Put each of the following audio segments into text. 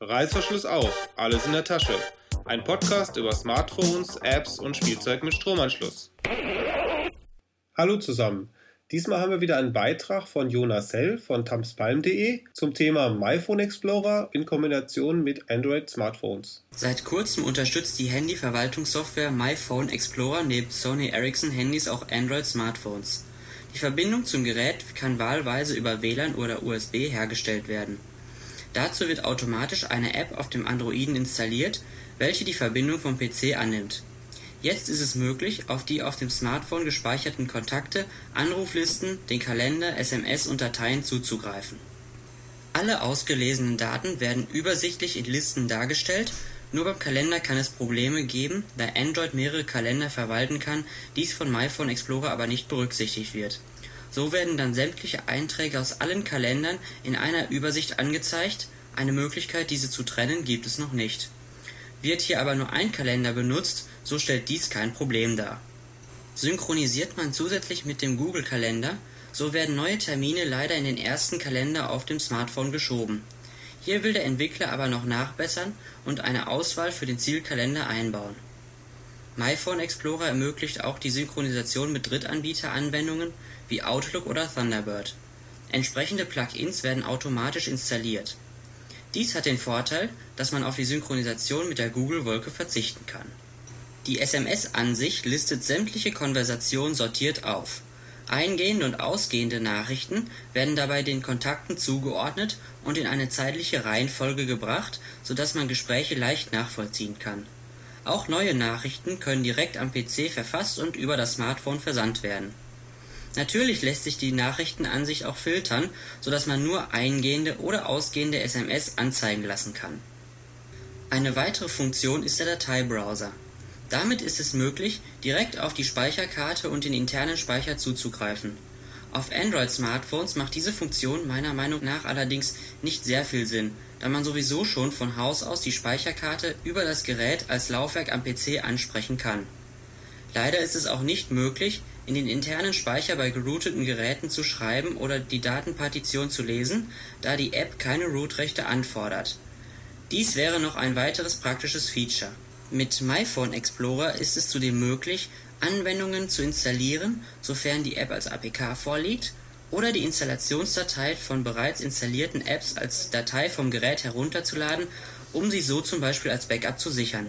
Reißverschluss auf, alles in der Tasche. Ein Podcast über Smartphones, Apps und Spielzeug mit Stromanschluss. Hallo zusammen. Diesmal haben wir wieder einen Beitrag von Jonas Hell von tamspalm.de zum Thema MyPhone Explorer in Kombination mit Android Smartphones. Seit kurzem unterstützt die Handyverwaltungssoftware MyPhone Explorer neben Sony Ericsson Handys auch Android Smartphones. Die Verbindung zum Gerät kann wahlweise über WLAN oder USB hergestellt werden. Dazu wird automatisch eine App auf dem Androiden installiert, welche die Verbindung vom PC annimmt. Jetzt ist es möglich, auf die auf dem Smartphone gespeicherten Kontakte, Anruflisten, den Kalender, SMS und Dateien zuzugreifen. Alle ausgelesenen Daten werden übersichtlich in Listen dargestellt, nur beim Kalender kann es Probleme geben, da Android mehrere Kalender verwalten kann, dies von MyPhone Explorer aber nicht berücksichtigt wird so werden dann sämtliche Einträge aus allen Kalendern in einer Übersicht angezeigt, eine Möglichkeit diese zu trennen gibt es noch nicht. Wird hier aber nur ein Kalender benutzt, so stellt dies kein Problem dar. Synchronisiert man zusätzlich mit dem Google-Kalender, so werden neue Termine leider in den ersten Kalender auf dem Smartphone geschoben. Hier will der Entwickler aber noch nachbessern und eine Auswahl für den Zielkalender einbauen. MyPhone Explorer ermöglicht auch die Synchronisation mit Drittanbieter-Anwendungen wie Outlook oder Thunderbird. Entsprechende Plugins werden automatisch installiert. Dies hat den Vorteil, dass man auf die Synchronisation mit der Google-Wolke verzichten kann. Die SMS-Ansicht listet sämtliche Konversationen sortiert auf. Eingehende und ausgehende Nachrichten werden dabei den Kontakten zugeordnet und in eine zeitliche Reihenfolge gebracht, sodass man Gespräche leicht nachvollziehen kann. Auch neue Nachrichten können direkt am PC verfasst und über das Smartphone versandt werden Natürlich lässt sich die Nachrichtenansicht auch filtern, so dass man nur eingehende oder ausgehende SMS anzeigen lassen kann. Eine weitere Funktion ist der Dateibrowser. Damit ist es möglich, direkt auf die Speicherkarte und den internen Speicher zuzugreifen. Auf Android-Smartphones macht diese Funktion meiner Meinung nach allerdings nicht sehr viel Sinn, da man sowieso schon von Haus aus die Speicherkarte über das Gerät als Laufwerk am PC ansprechen kann. Leider ist es auch nicht möglich in den internen Speicher bei gerouteten Geräten zu schreiben oder die Datenpartition zu lesen, da die App keine Root-Rechte anfordert. Dies wäre noch ein weiteres praktisches Feature. Mit MyPhone Explorer ist es zudem möglich, Anwendungen zu installieren, sofern die App als APK vorliegt, oder die Installationsdatei von bereits installierten Apps als Datei vom Gerät herunterzuladen, um sie so zum Beispiel als Backup zu sichern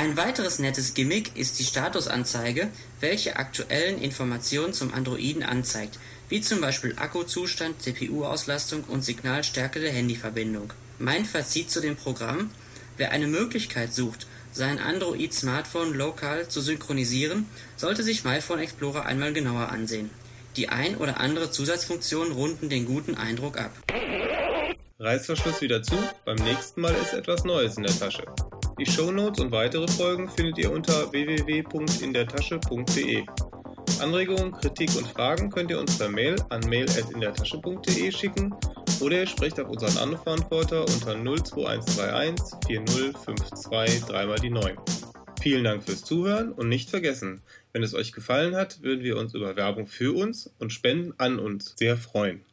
ein weiteres nettes Gimmick ist die Statusanzeige, welche aktuellen Informationen zum Androiden anzeigt, wie zum Beispiel Akkuzustand, CPU-Auslastung und Signalstärke der Handyverbindung. Mein Fazit zu dem Programm: Wer eine Möglichkeit sucht, sein Android-Smartphone lokal zu synchronisieren, sollte sich MyPhone Explorer einmal genauer ansehen. Die ein oder andere Zusatzfunktion runden den guten Eindruck ab. Reißverschluss wieder zu, beim nächsten Mal ist etwas Neues in der Tasche. Die Shownotes und weitere Folgen findet ihr unter www.indertasche.de. Anregungen, Kritik und Fragen könnt ihr uns per Mail an mail.indertasche.de schicken oder ihr sprecht auf unseren Anrufverantworter unter 02131 4052 3 mal die 9. Vielen Dank fürs Zuhören und nicht vergessen, wenn es euch gefallen hat, würden wir uns über Werbung für uns und Spenden an uns sehr freuen.